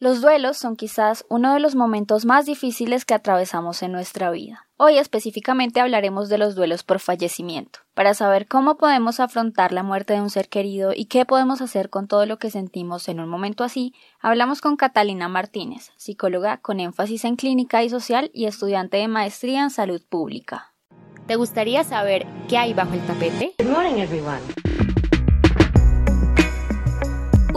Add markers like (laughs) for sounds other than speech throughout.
Los duelos son quizás uno de los momentos más difíciles que atravesamos en nuestra vida. Hoy específicamente hablaremos de los duelos por fallecimiento, para saber cómo podemos afrontar la muerte de un ser querido y qué podemos hacer con todo lo que sentimos en un momento así. Hablamos con Catalina Martínez, psicóloga con énfasis en clínica y social y estudiante de maestría en salud pública. ¿Te gustaría saber qué hay bajo el tapete? Good morning, everyone.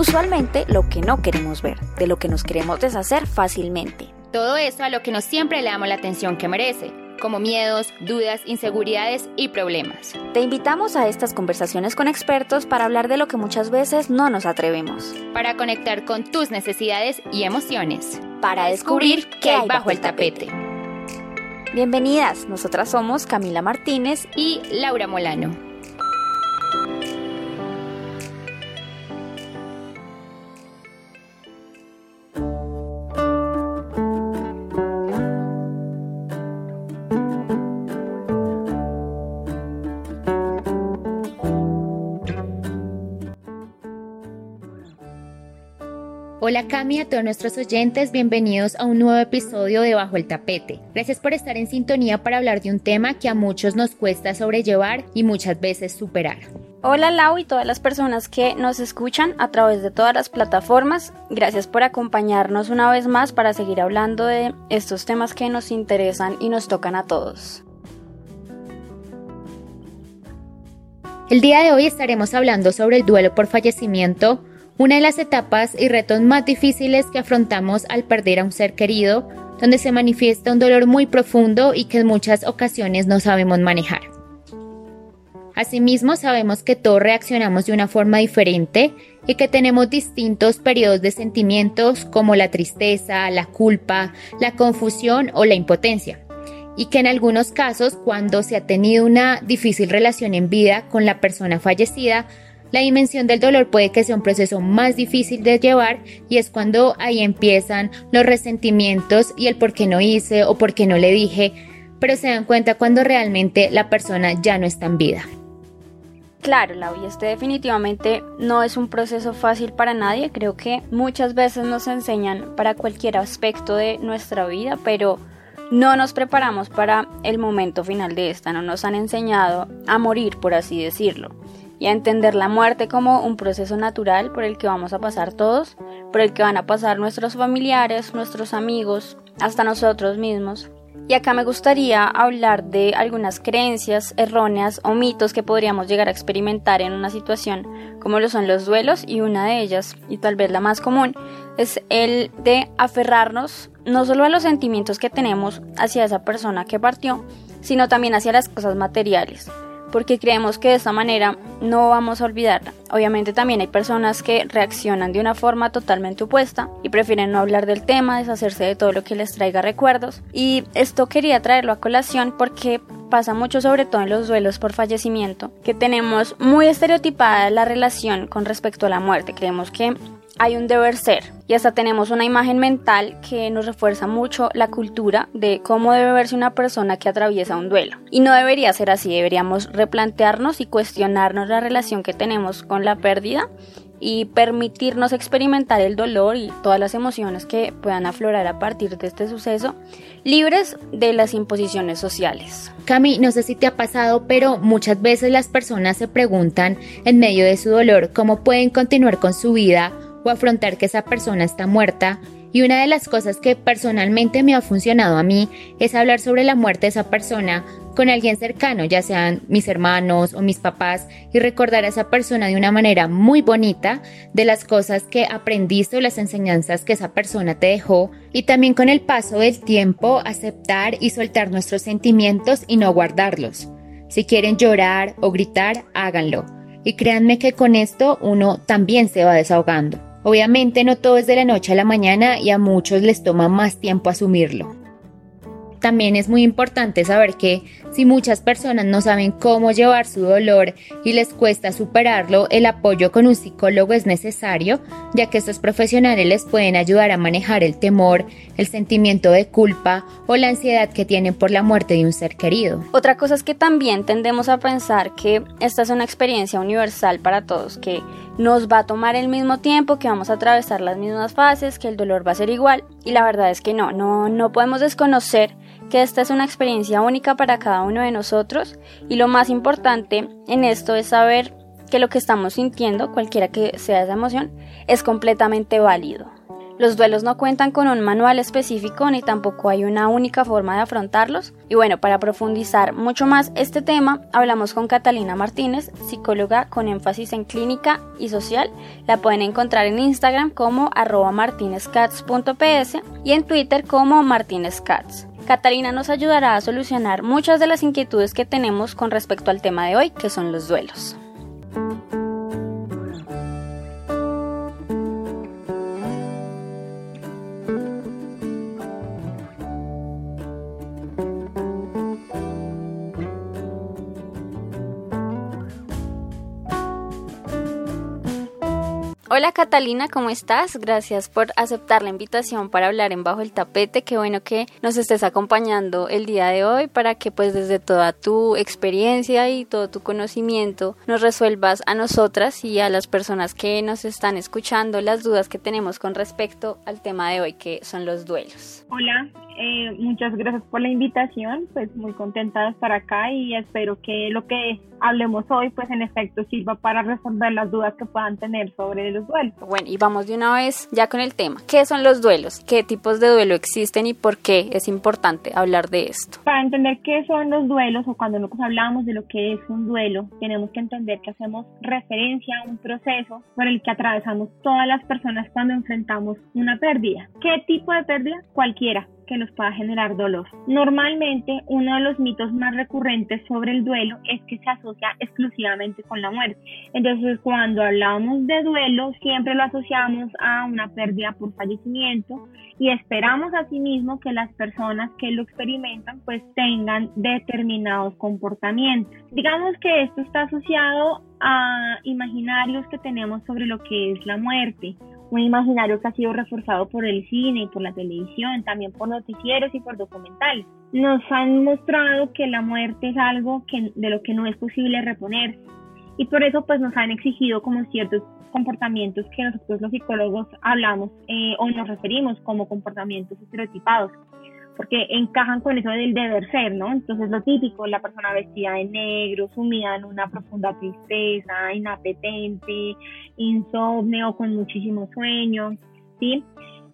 Usualmente lo que no queremos ver, de lo que nos queremos deshacer fácilmente. Todo eso a lo que no siempre le damos la atención que merece, como miedos, dudas, inseguridades y problemas. Te invitamos a estas conversaciones con expertos para hablar de lo que muchas veces no nos atrevemos. Para conectar con tus necesidades y emociones. Para descubrir qué hay bajo el tapete. Bienvenidas, nosotras somos Camila Martínez y Laura Molano. Hola Cami, a todos nuestros oyentes, bienvenidos a un nuevo episodio de Bajo el Tapete. Gracias por estar en sintonía para hablar de un tema que a muchos nos cuesta sobrellevar y muchas veces superar. Hola Lau y todas las personas que nos escuchan a través de todas las plataformas. Gracias por acompañarnos una vez más para seguir hablando de estos temas que nos interesan y nos tocan a todos. El día de hoy estaremos hablando sobre el duelo por fallecimiento, una de las etapas y retos más difíciles que afrontamos al perder a un ser querido, donde se manifiesta un dolor muy profundo y que en muchas ocasiones no sabemos manejar. Asimismo, sabemos que todos reaccionamos de una forma diferente y que tenemos distintos periodos de sentimientos como la tristeza, la culpa, la confusión o la impotencia. Y que en algunos casos, cuando se ha tenido una difícil relación en vida con la persona fallecida, la dimensión del dolor puede que sea un proceso más difícil de llevar y es cuando ahí empiezan los resentimientos y el por qué no hice o por qué no le dije, pero se dan cuenta cuando realmente la persona ya no está en vida. Claro, Lau, y este definitivamente no es un proceso fácil para nadie. Creo que muchas veces nos enseñan para cualquier aspecto de nuestra vida, pero no nos preparamos para el momento final de esta, no nos han enseñado a morir, por así decirlo y a entender la muerte como un proceso natural por el que vamos a pasar todos, por el que van a pasar nuestros familiares, nuestros amigos, hasta nosotros mismos. Y acá me gustaría hablar de algunas creencias erróneas o mitos que podríamos llegar a experimentar en una situación como lo son los duelos y una de ellas, y tal vez la más común, es el de aferrarnos no solo a los sentimientos que tenemos hacia esa persona que partió, sino también hacia las cosas materiales porque creemos que de esta manera no vamos a olvidarla. Obviamente también hay personas que reaccionan de una forma totalmente opuesta y prefieren no hablar del tema, deshacerse de todo lo que les traiga recuerdos. Y esto quería traerlo a colación porque pasa mucho sobre todo en los duelos por fallecimiento, que tenemos muy estereotipada la relación con respecto a la muerte. Creemos que hay un deber ser y hasta tenemos una imagen mental que nos refuerza mucho la cultura de cómo debe verse una persona que atraviesa un duelo. Y no debería ser así, deberíamos replantearnos y cuestionarnos la relación que tenemos con la pérdida y permitirnos experimentar el dolor y todas las emociones que puedan aflorar a partir de este suceso, libres de las imposiciones sociales. Cami, no sé si te ha pasado, pero muchas veces las personas se preguntan en medio de su dolor cómo pueden continuar con su vida o afrontar que esa persona está muerta. Y una de las cosas que personalmente me ha funcionado a mí es hablar sobre la muerte de esa persona con alguien cercano, ya sean mis hermanos o mis papás, y recordar a esa persona de una manera muy bonita de las cosas que aprendiste o las enseñanzas que esa persona te dejó, y también con el paso del tiempo aceptar y soltar nuestros sentimientos y no guardarlos. Si quieren llorar o gritar, háganlo. Y créanme que con esto uno también se va desahogando. Obviamente no todo es de la noche a la mañana y a muchos les toma más tiempo asumirlo. También es muy importante saber que Si muchas personas no saben cómo llevar su dolor y les cuesta superarlo, el apoyo con un psicólogo es necesario, ya que estos profesionales les pueden ayudar a manejar el temor, el sentimiento de culpa o la ansiedad que tienen por la muerte de un ser querido. Otra cosa es que también tendemos a pensar que esta es una experiencia universal para todos, que nos va a tomar el mismo tiempo, que vamos a atravesar las mismas fases, que el dolor va a ser igual, y la verdad es que no, no, no podemos desconocer que esta es una experiencia única para cada uno de nosotros y lo más importante en esto es saber que lo que estamos sintiendo, cualquiera que sea esa emoción, es completamente válido. Los duelos no cuentan con un manual específico ni tampoco hay una única forma de afrontarlos. Y bueno, para profundizar mucho más este tema, hablamos con Catalina Martínez, psicóloga con énfasis en clínica y social. La pueden encontrar en Instagram como arroba y en Twitter como martinezcats. Catalina nos ayudará a solucionar muchas de las inquietudes que tenemos con respecto al tema de hoy, que son los duelos. Hola Catalina, ¿cómo estás? Gracias por aceptar la invitación para hablar en Bajo el Tapete. Qué bueno que nos estés acompañando el día de hoy para que pues desde toda tu experiencia y todo tu conocimiento nos resuelvas a nosotras y a las personas que nos están escuchando las dudas que tenemos con respecto al tema de hoy que son los duelos. Hola, eh, muchas gracias por la invitación, pues muy contenta de estar acá y espero que lo que hablemos hoy, pues en efecto sirva para resolver las dudas que puedan tener sobre los duelos. Bueno, y vamos de una vez ya con el tema. ¿Qué son los duelos? ¿Qué tipos de duelo existen y por qué es importante hablar de esto? Para entender qué son los duelos o cuando nosotros hablamos de lo que es un duelo, tenemos que entender que hacemos referencia a un proceso por el que atravesamos todas las personas cuando enfrentamos una pérdida. ¿Qué tipo de pérdida? Cualquiera que nos pueda generar dolor. Normalmente, uno de los mitos más recurrentes sobre el duelo es que se asocia exclusivamente con la muerte. Entonces, cuando hablamos de duelo, siempre lo asociamos a una pérdida por fallecimiento y esperamos asimismo que las personas que lo experimentan pues tengan determinados comportamientos. Digamos que esto está asociado a imaginarios que tenemos sobre lo que es la muerte un imaginario que ha sido reforzado por el cine y por la televisión, también por noticieros y por documentales. Nos han mostrado que la muerte es algo que, de lo que no es posible reponer y por eso pues nos han exigido como ciertos comportamientos que nosotros los psicólogos hablamos eh, o nos referimos como comportamientos estereotipados porque encajan con eso del deber ser, ¿no? Entonces lo típico, la persona vestida de negro, sumida en una profunda tristeza, inapetente, insomnio, con muchísimo sueño, ¿sí?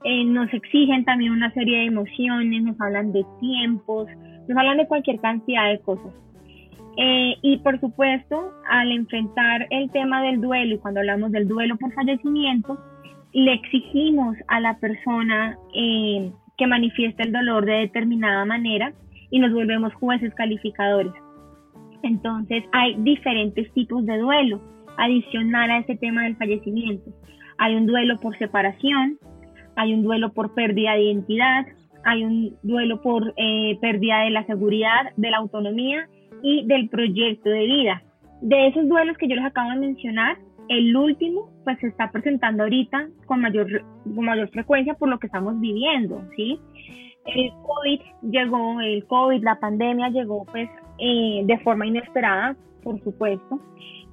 Eh, nos exigen también una serie de emociones, nos hablan de tiempos, nos hablan de cualquier cantidad de cosas. Eh, y por supuesto, al enfrentar el tema del duelo, y cuando hablamos del duelo por fallecimiento, le exigimos a la persona eh, que manifiesta el dolor de determinada manera y nos volvemos jueces calificadores. Entonces hay diferentes tipos de duelo adicional a ese tema del fallecimiento. Hay un duelo por separación, hay un duelo por pérdida de identidad, hay un duelo por eh, pérdida de la seguridad, de la autonomía y del proyecto de vida. De esos duelos que yo les acabo de mencionar, el último, pues se está presentando ahorita con mayor, con mayor frecuencia por lo que estamos viviendo, ¿sí? El COVID llegó, el COVID, la pandemia llegó pues eh, de forma inesperada, por supuesto,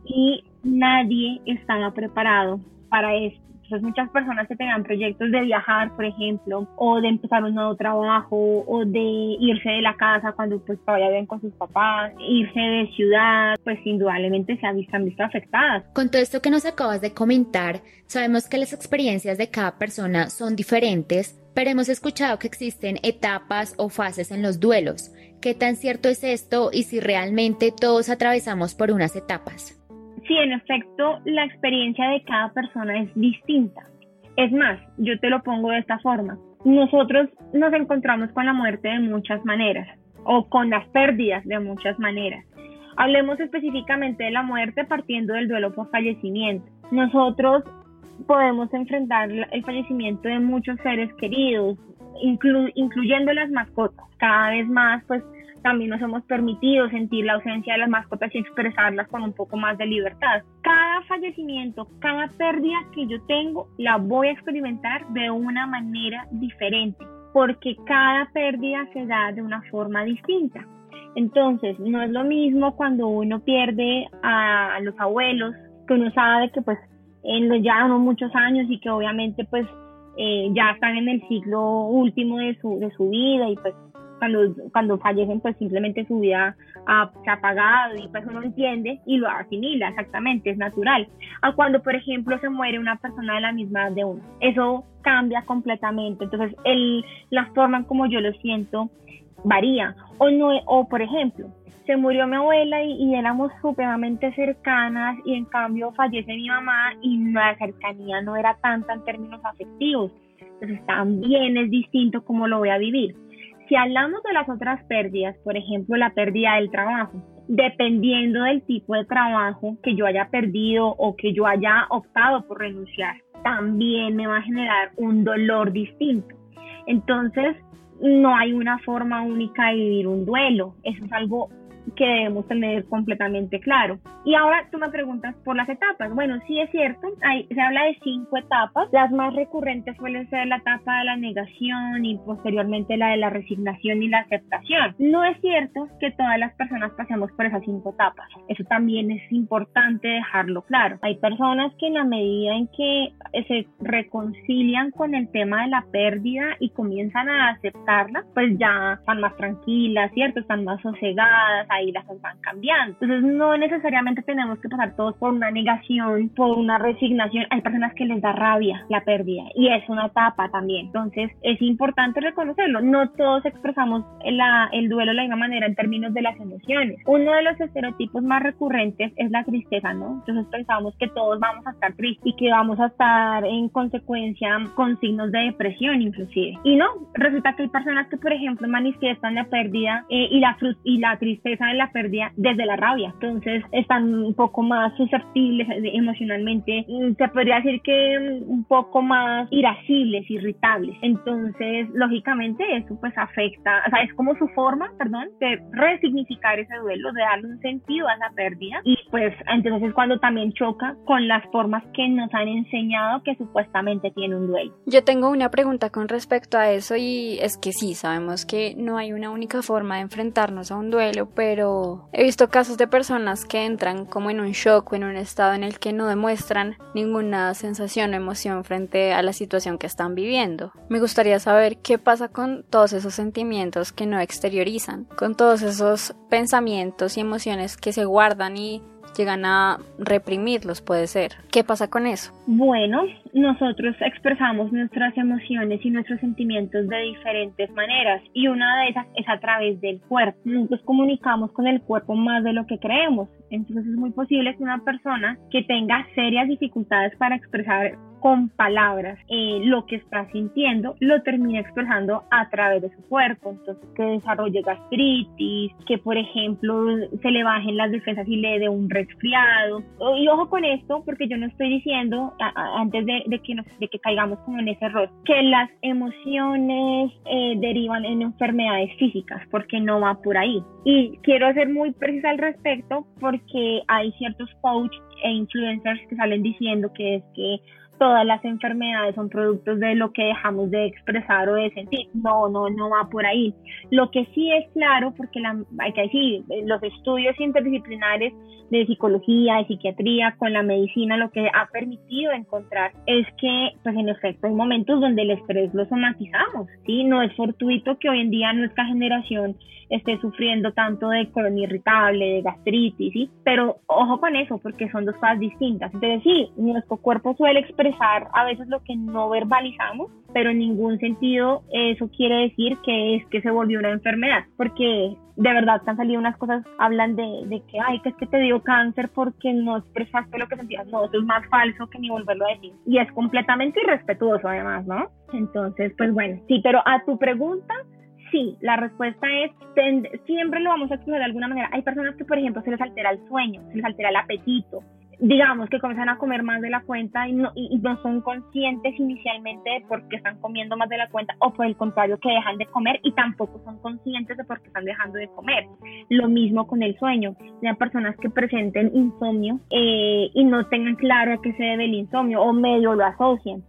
y nadie estaba preparado para esto. Entonces muchas personas que tengan proyectos de viajar, por ejemplo, o de empezar un nuevo trabajo, o de irse de la casa cuando pues todavía viven con sus papás, irse de ciudad, pues indudablemente se han visto, han visto afectadas. Con todo esto que nos acabas de comentar, sabemos que las experiencias de cada persona son diferentes, pero hemos escuchado que existen etapas o fases en los duelos. ¿Qué tan cierto es esto y si realmente todos atravesamos por unas etapas? Sí, en efecto, la experiencia de cada persona es distinta. Es más, yo te lo pongo de esta forma. Nosotros nos encontramos con la muerte de muchas maneras o con las pérdidas de muchas maneras. Hablemos específicamente de la muerte partiendo del duelo por fallecimiento. Nosotros podemos enfrentar el fallecimiento de muchos seres queridos, incluyendo las mascotas. Cada vez más, pues también nos hemos permitido sentir la ausencia de las mascotas y expresarlas con un poco más de libertad. Cada fallecimiento, cada pérdida que yo tengo, la voy a experimentar de una manera diferente, porque cada pérdida se da de una forma distinta. Entonces, no es lo mismo cuando uno pierde a los abuelos, que uno sabe que pues en ya unos muchos años y que obviamente pues eh, ya están en el ciclo último de su, de su vida y pues cuando, fallecen pues simplemente su vida se ha apagado y pues uno entiende y lo asimila exactamente, es natural. A cuando por ejemplo se muere una persona de la misma edad de uno, eso cambia completamente, entonces el, la forma en como yo lo siento varía. O, no, o por ejemplo, se murió mi abuela y, éramos supremamente cercanas y en cambio fallece mi mamá y la cercanía no era tanta en términos afectivos. Entonces también es distinto cómo lo voy a vivir. Si hablamos de las otras pérdidas, por ejemplo la pérdida del trabajo, dependiendo del tipo de trabajo que yo haya perdido o que yo haya optado por renunciar, también me va a generar un dolor distinto. Entonces, no hay una forma única de vivir un duelo. Eso es algo que debemos tener completamente claro. Y ahora tú me preguntas por las etapas. Bueno, sí es cierto, hay, se habla de cinco etapas. Las más recurrentes suelen ser la etapa de la negación y posteriormente la de la resignación y la aceptación. No es cierto que todas las personas pasemos por esas cinco etapas. Eso también es importante dejarlo claro. Hay personas que en la medida en que se reconcilian con el tema de la pérdida y comienzan a aceptarla, pues ya están más tranquilas, ¿cierto? Están más sosegadas, ahí las cosas van cambiando. Entonces no necesariamente tenemos que pasar todos por una negación, por una resignación. Hay personas que les da rabia la pérdida y es una etapa también. Entonces es importante reconocerlo. No todos expresamos la, el duelo de la misma manera en términos de las emociones. Uno de los estereotipos más recurrentes es la tristeza, ¿no? Entonces pensamos que todos vamos a estar tristes y que vamos a estar en consecuencia con signos de depresión inclusive. Y no, resulta que hay personas que por ejemplo manifiestan la pérdida eh, y, la, y la tristeza de la pérdida desde la rabia. Entonces están un poco más susceptibles emocionalmente. Se podría decir que un poco más irascibles, irritables. Entonces, lógicamente, eso pues afecta, o sea, es como su forma, perdón, de resignificar ese duelo, de darle un sentido a esa pérdida. Y pues entonces es cuando también choca con las formas que nos han enseñado que supuestamente tiene un duelo. Yo tengo una pregunta con respecto a eso y es que sí, sabemos que no hay una única forma de enfrentarnos a un duelo, pero pero he visto casos de personas que entran como en un shock o en un estado en el que no demuestran ninguna sensación o emoción frente a la situación que están viviendo. Me gustaría saber qué pasa con todos esos sentimientos que no exteriorizan, con todos esos pensamientos y emociones que se guardan y llegan a reprimirlos, puede ser. ¿Qué pasa con eso? Bueno, nosotros expresamos nuestras emociones y nuestros sentimientos de diferentes maneras y una de esas es a través del cuerpo. Nosotros comunicamos con el cuerpo más de lo que creemos. Entonces es muy posible que una persona que tenga serias dificultades para expresar con palabras eh, lo que está sintiendo, lo termina expresando a través de su cuerpo. Entonces, que desarrolle gastritis, que por ejemplo se le bajen las defensas y le dé un resfriado. Y ojo con esto, porque yo no estoy diciendo, antes de, que, de que caigamos como en ese error, que las emociones eh, derivan en enfermedades físicas, porque no va por ahí. Y quiero ser muy precisa al respecto, porque hay ciertos coaches e influencers que salen diciendo que es que todas las enfermedades son productos de lo que dejamos de expresar o de sentir. No, no, no va por ahí. Lo que sí es claro, porque la, hay que decir, los estudios interdisciplinares de psicología, de psiquiatría, con la medicina, lo que ha permitido encontrar es que, pues en efecto, hay momentos donde el estrés lo somatizamos, ¿sí? No es fortuito que hoy en día nuestra generación esté sufriendo tanto de colon irritable, de gastritis, ¿sí? Pero ojo con eso, porque son dos cosas distintas. Entonces, sí, nuestro cuerpo suele expresar a veces lo que no verbalizamos, pero en ningún sentido eso quiere decir que es que se volvió una enfermedad, porque de verdad han salido unas cosas, hablan de, de, que, ay, que es que te dio cáncer porque no expresaste lo que sentías. No, eso es más falso que ni volverlo a decir. Y es completamente irrespetuoso además, ¿no? Entonces, pues bueno, sí, pero a tu pregunta, sí, la respuesta es, siempre lo vamos a expresar de alguna manera. Hay personas que, por ejemplo, se les altera el sueño, se les altera el apetito, digamos que comienzan a comer más de la cuenta y no, y no son conscientes inicialmente de por qué están comiendo más de la cuenta o por el contrario que dejan de comer y tampoco son conscientes de por qué están dejando de comer. Lo mismo con el sueño. Hay personas que presenten insomnio eh, y no tengan claro a qué se debe el insomnio o medio lo asocian.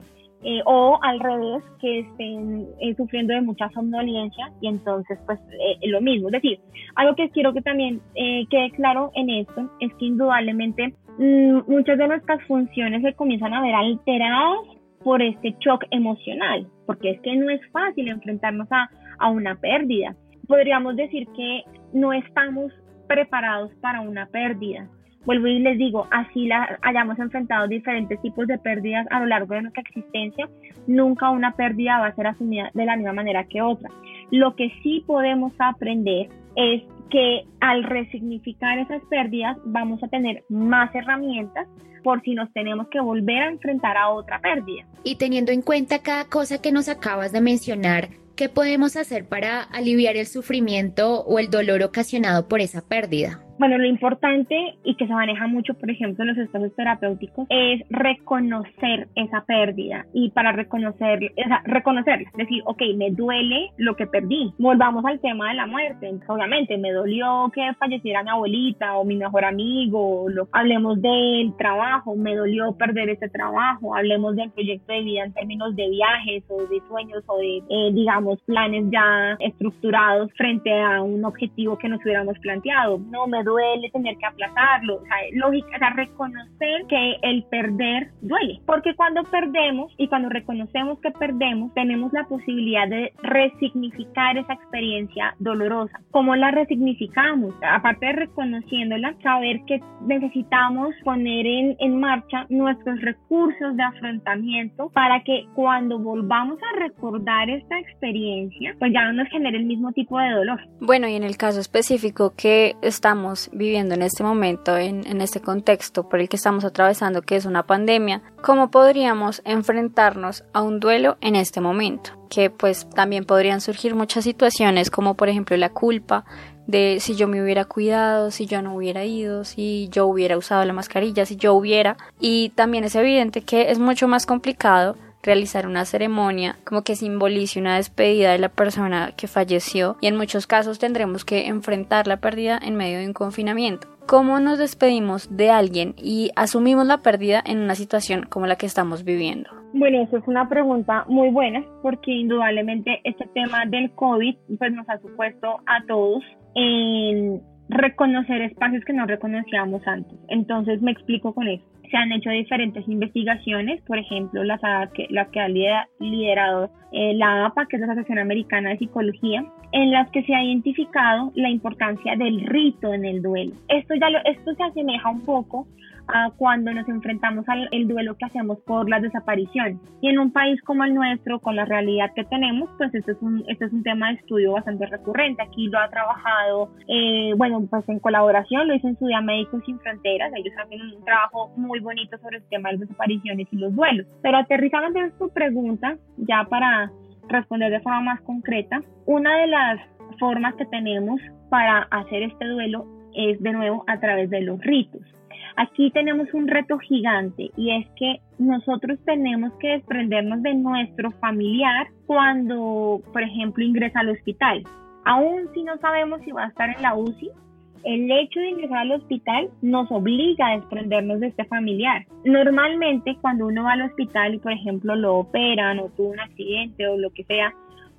Eh, o al revés, que estén eh, sufriendo de mucha somnolencia y entonces pues eh, lo mismo. Es decir, algo que quiero que también quede claro en esto es que indudablemente muchas de nuestras funciones se comienzan a ver alteradas por este shock emocional, porque es que no es fácil enfrentarnos a, a una pérdida. Podríamos decir que no estamos preparados para una pérdida vuelvo y les digo, así la, hayamos enfrentado diferentes tipos de pérdidas a lo largo de nuestra existencia, nunca una pérdida va a ser asumida de la misma manera que otra. Lo que sí podemos aprender es que al resignificar esas pérdidas vamos a tener más herramientas por si nos tenemos que volver a enfrentar a otra pérdida. Y teniendo en cuenta cada cosa que nos acabas de mencionar, ¿qué podemos hacer para aliviar el sufrimiento o el dolor ocasionado por esa pérdida? Bueno, lo importante y que se maneja mucho, por ejemplo, en los espacios terapéuticos, es reconocer esa pérdida y para reconocer, o sea, reconocerla, decir, ok, me duele lo que perdí. Volvamos al tema de la muerte. obviamente, me dolió que falleciera mi abuelita o mi mejor amigo, lo, hablemos del trabajo, me dolió perder ese trabajo, hablemos del proyecto de vida en términos de viajes o de sueños o de, eh, digamos, planes ya estructurados frente a un objetivo que nos hubiéramos planteado. No, me duele tener que aplazarlo. O sea, lógica, o sea, reconocer que el perder duele. Porque cuando perdemos y cuando reconocemos que perdemos, tenemos la posibilidad de resignificar esa experiencia dolorosa. ¿Cómo la resignificamos? Aparte de reconociéndola, saber que necesitamos poner en, en marcha nuestros recursos de afrontamiento para que cuando volvamos a recordar esta experiencia, pues ya no nos genere el mismo tipo de dolor. Bueno, y en el caso específico que estamos viviendo en este momento, en, este contexto por el que estamos atravesando, que es una pandemia, ¿cómo podríamos enfrentarnos a un duelo en este momento? Que pues también podrían surgir muchas situaciones como por ejemplo la culpa, de si yo me hubiera cuidado, si yo no hubiera ido, si yo hubiera usado la mascarilla, si yo hubiera. Y también es evidente que es mucho más complicado realizar una ceremonia como que simbolice una despedida de la persona que falleció y en muchos casos tendremos que enfrentar la pérdida en medio de un confinamiento. ¿Cómo nos despedimos de alguien y asumimos la pérdida en una situación como la que estamos viviendo? Bueno, eso es una pregunta muy buena porque indudablemente este tema del COVID pues nos ha supuesto a todos en reconocer espacios que no reconocíamos antes. Entonces me explico con eso se han hecho diferentes investigaciones, por ejemplo, las, que, las que ha liderado eh, la APA, que es la Asociación Americana de Psicología, en las que se ha identificado la importancia del rito en el duelo. Esto, ya esto se asemeja un poco cuando nos enfrentamos al el duelo que hacemos por las desapariciones. Y en un país como el nuestro, con la realidad que tenemos, pues este es un, este es un tema de estudio bastante recurrente. Aquí lo ha trabajado, eh, bueno, pues en colaboración, lo hizo en su día Médicos Sin Fronteras. Ellos hacen un trabajo muy bonito sobre el tema de las desapariciones y los duelos. Pero aterrizando en su pregunta, ya para responder de forma más concreta, una de las formas que tenemos para hacer este duelo es de nuevo a través de los ritos. Aquí tenemos un reto gigante y es que nosotros tenemos que desprendernos de nuestro familiar cuando, por ejemplo, ingresa al hospital. Aún si no sabemos si va a estar en la UCI, el hecho de ingresar al hospital nos obliga a desprendernos de este familiar. Normalmente cuando uno va al hospital y por ejemplo lo operan o tuvo un accidente o lo que sea,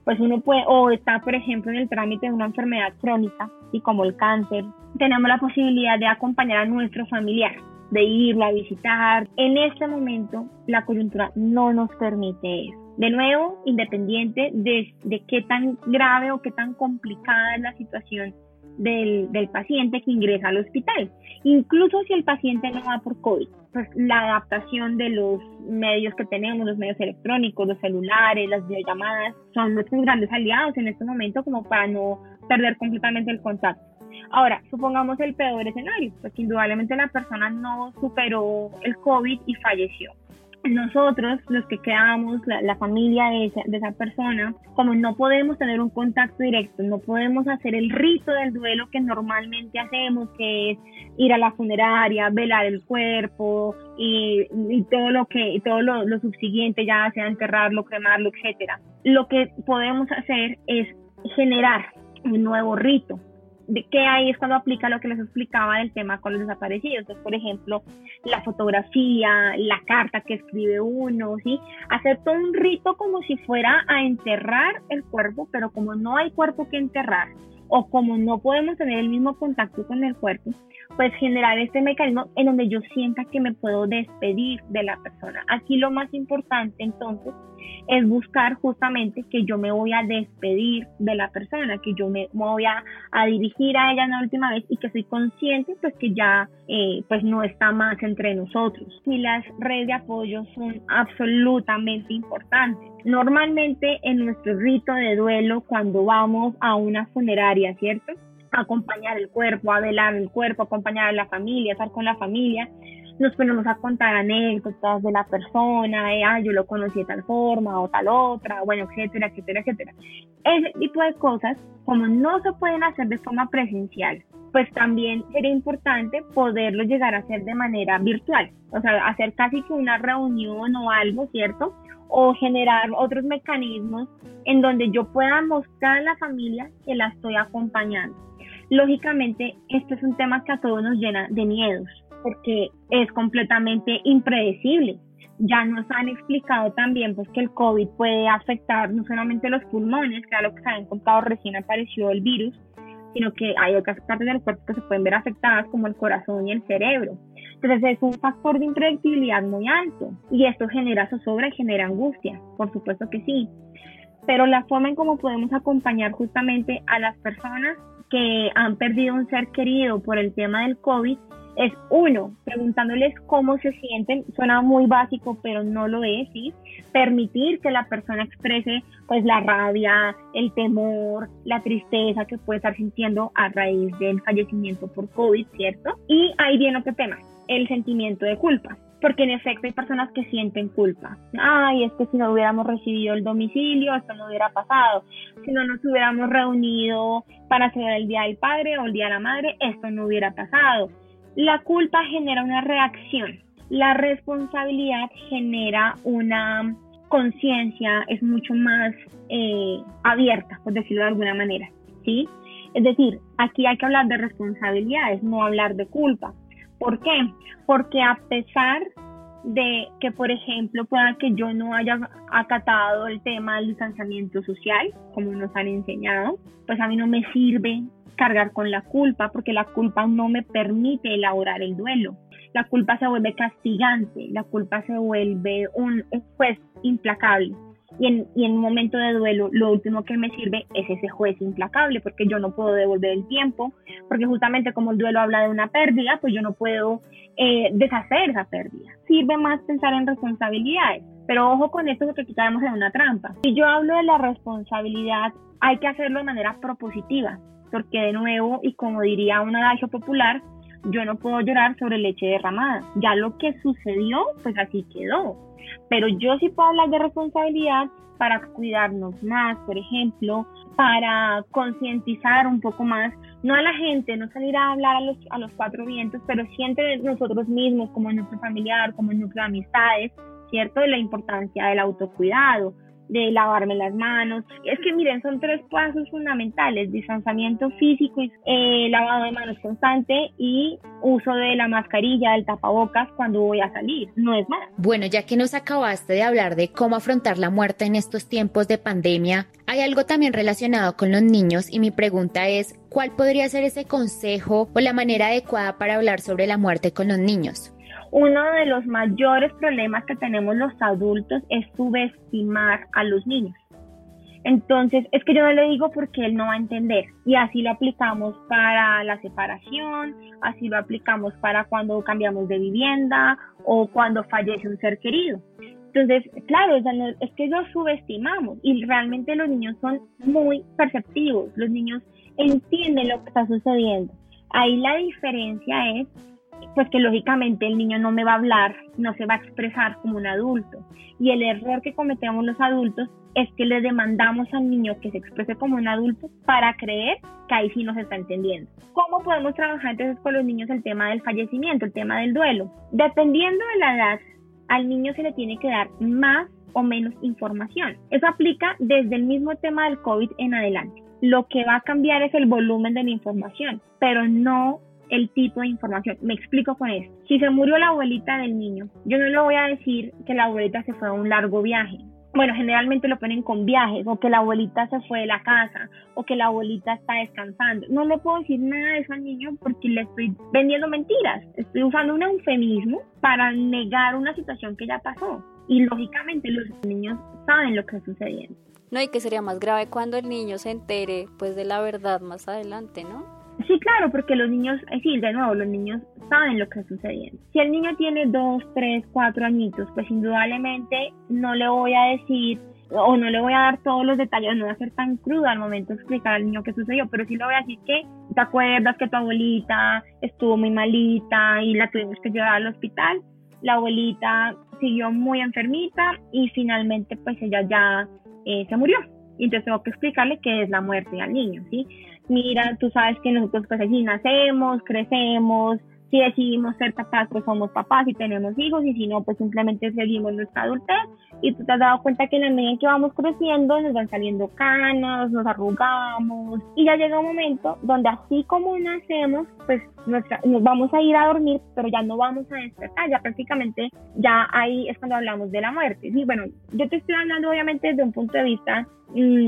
pues uno puede, o está por ejemplo en el trámite de una enfermedad crónica y como el cáncer, tenemos la posibilidad de acompañar a nuestro familiar, de irla a visitar. En este momento la coyuntura no nos permite eso. De nuevo, independiente de, de qué tan grave o qué tan complicada es la situación del, del, paciente que ingresa al hospital. Incluso si el paciente no va por COVID, pues la adaptación de los medios que tenemos, los medios electrónicos, los celulares, las videollamadas, son nuestros grandes aliados en este momento como para no perder completamente el contacto. Ahora, supongamos el peor escenario, pues indudablemente la persona no superó el COVID y falleció. Nosotros, los que quedamos, la, familia de esa, de esa, persona, como no podemos tener un contacto directo, no podemos hacer el rito del duelo que normalmente hacemos, que es ir a la funeraria, velar el cuerpo y, todo lo que, todo lo, lo subsiguiente, ya sea enterrarlo, cremarlo, etcétera. Lo que podemos hacer es generar un nuevo rito que ahí es cuando aplica lo que les explicaba del tema con los desaparecidos. Entonces, por ejemplo, la fotografía, la carta que escribe uno, ¿sí? Hacer todo un rito como si fuera a enterrar el cuerpo, pero como no hay cuerpo que enterrar, o como no podemos tener el mismo contacto con el cuerpo, pues generar este mecanismo en donde yo sienta que me puedo despedir de la persona. Aquí lo más importante entonces es buscar justamente que yo me voy a despedir de la persona, que yo me voy a, dirigir a ella en la última vez y que soy consciente pues que ya eh, pues no está más entre nosotros. Y las redes de apoyo son absolutamente importantes. Normalmente en nuestro rito de duelo cuando vamos a una funeraria, ¿cierto? Acompañar el cuerpo, a velar el cuerpo, acompañar a la familia, estar con la familia. Nos ponemos a contar anécdotas de la persona, de, ah, yo lo conocí de tal forma o tal otra, bueno, etcétera, etcétera, etcétera. Ese tipo de cosas, como no se pueden hacer de forma presencial, pues también sería importante poderlo llegar a hacer de manera virtual, o sea, hacer casi que una reunión o algo, ¿cierto? O generar otros mecanismos en donde yo pueda mostrar a la familia que la estoy acompañando. Lógicamente, este es un tema que a todos nos llena de miedos, porque es completamente impredecible. Ya nos han explicado también pues, que el COVID puede afectar no solamente los pulmones, que era lo que se habían contado recién apareció el virus, sino que hay otras partes del cuerpo que se pueden ver afectadas como el corazón y el cerebro. Entonces es un factor de impredictibilidad muy alto y esto genera zozobra y genera angustia, por supuesto que sí. Pero la forma en cómo podemos acompañar justamente a las personas que han perdido un ser querido por el tema del COVID es uno, preguntándoles cómo se sienten, suena muy básico, pero no lo es, ¿sí? Permitir que la persona exprese pues la rabia, el temor, la tristeza que puede estar sintiendo a raíz del fallecimiento por COVID, ¿cierto? Y ahí viene otro tema, el sentimiento de culpa porque en efecto hay personas que sienten culpa. Ay, es que si no hubiéramos recibido el domicilio, esto no hubiera pasado. Si no nos hubiéramos reunido para hacer el Día del Padre o el Día de la Madre, esto no hubiera pasado. La culpa genera una reacción. La responsabilidad genera una conciencia, es mucho más eh, abierta, por decirlo de alguna manera. ¿sí? Es decir, aquí hay que hablar de responsabilidades, no hablar de culpa. ¿Por qué? Porque a pesar de que, por ejemplo, pueda que yo no haya acatado el tema del distanciamiento social, como nos han enseñado, pues a mí no me sirve cargar con la culpa, porque la culpa no me permite elaborar el duelo. La culpa se vuelve castigante, la culpa se vuelve un, juez implacable. Y en, y en un momento de duelo, lo último que me sirve es ese juez implacable, porque yo no puedo devolver el tiempo, porque justamente como el duelo habla de una pérdida, pues yo no puedo eh, deshacer esa pérdida. Sirve más pensar en responsabilidades. Pero ojo con esto porque aquí caemos en una trampa. Si yo hablo de la responsabilidad, hay que hacerlo de manera propositiva, porque de nuevo, y como diría un adagio popular, yo no puedo llorar sobre leche derramada. Ya lo que sucedió, pues así quedó. Pero yo sí puedo hablar de responsabilidad para cuidarnos más, por ejemplo, para concientizar un poco más, no a la gente, no salir a hablar a los, a los cuatro vientos, pero siente nosotros mismos, como nuestro familiar, como nuestras amistades, ¿cierto? De la importancia del autocuidado, de lavarme las manos. Es que miren, son tres pasos fundamentales, distanciamiento físico, eh, lavado de manos constante y uso de la mascarilla, del tapabocas cuando voy a salir, no es más. Bueno, ya que nos acabaste de hablar de cómo afrontar la muerte en estos tiempos de pandemia, hay algo también relacionado con los niños y mi pregunta es, ¿cuál podría ser ese consejo o la manera adecuada para hablar sobre la muerte con los niños? Uno de los mayores problemas que tenemos los adultos es subestimar a los niños. Entonces, es que yo no le digo porque él no va a entender. Y así lo aplicamos para la separación, así lo aplicamos para cuando cambiamos de vivienda o cuando fallece un ser querido. Entonces, claro, es que los subestimamos y realmente los niños son muy perceptivos, los niños entienden lo que está sucediendo. Ahí la diferencia es pues que lógicamente el niño no me va a hablar, no se va a expresar como un adulto. Y el error que cometemos los adultos es que le demandamos al niño que se exprese como un adulto para creer que ahí sí nos está entendiendo. ¿Cómo podemos trabajar entonces con los niños el tema del fallecimiento, el tema del duelo? Dependiendo de la edad, al niño se le tiene que dar más o menos información. Eso aplica desde el mismo tema del COVID en adelante. Lo que va a cambiar es el volumen de la información, pero no el tipo de información. Me explico con esto. Si se murió la abuelita del niño, yo no le voy a decir que la abuelita se fue a un largo viaje bueno, generalmente lo ponen con viajes, o que la abuelita se fue de la casa, o que la abuelita está descansando. No le puedo decir nada de eso al niño porque le estoy vendiendo mentiras. Estoy usando un eufemismo para negar una situación que ya pasó. Y lógicamente los niños saben lo que está sucediendo. No, y que sería más grave cuando el niño se entere pues de la verdad más adelante, ¿no? Sí, claro, porque los niños, es decir, de nuevo, los niños saben lo que está sucediendo. Si el niño tiene dos, tres, cuatro añitos, pues indudablemente no le voy a decir o no le voy a dar todos los detalles, no voy a ser tan cruda al momento de explicar al niño qué sucedió, pero sí le voy a decir que te acuerdas que tu abuelita estuvo muy malita y la tuvimos que llevar al hospital. La abuelita siguió muy enfermita y finalmente pues ella ya eh, se murió. Y entonces tengo que explicarle qué es la muerte al niño, ¿sí? Mira, tú sabes que nosotros pues así nacemos, crecemos, si decidimos ser papás, pues somos papás y tenemos hijos, y si no, pues simplemente seguimos nuestra adultez. Y tú te has dado cuenta que en la medida en que vamos creciendo, nos van saliendo canas, nos arrugamos, y ya llega un momento donde así como nacemos, pues nos vamos a ir a dormir, pero ya no vamos a despertar, ya prácticamente, ya ahí es cuando hablamos de la muerte. Sí, bueno, yo te estoy hablando obviamente desde un punto de vista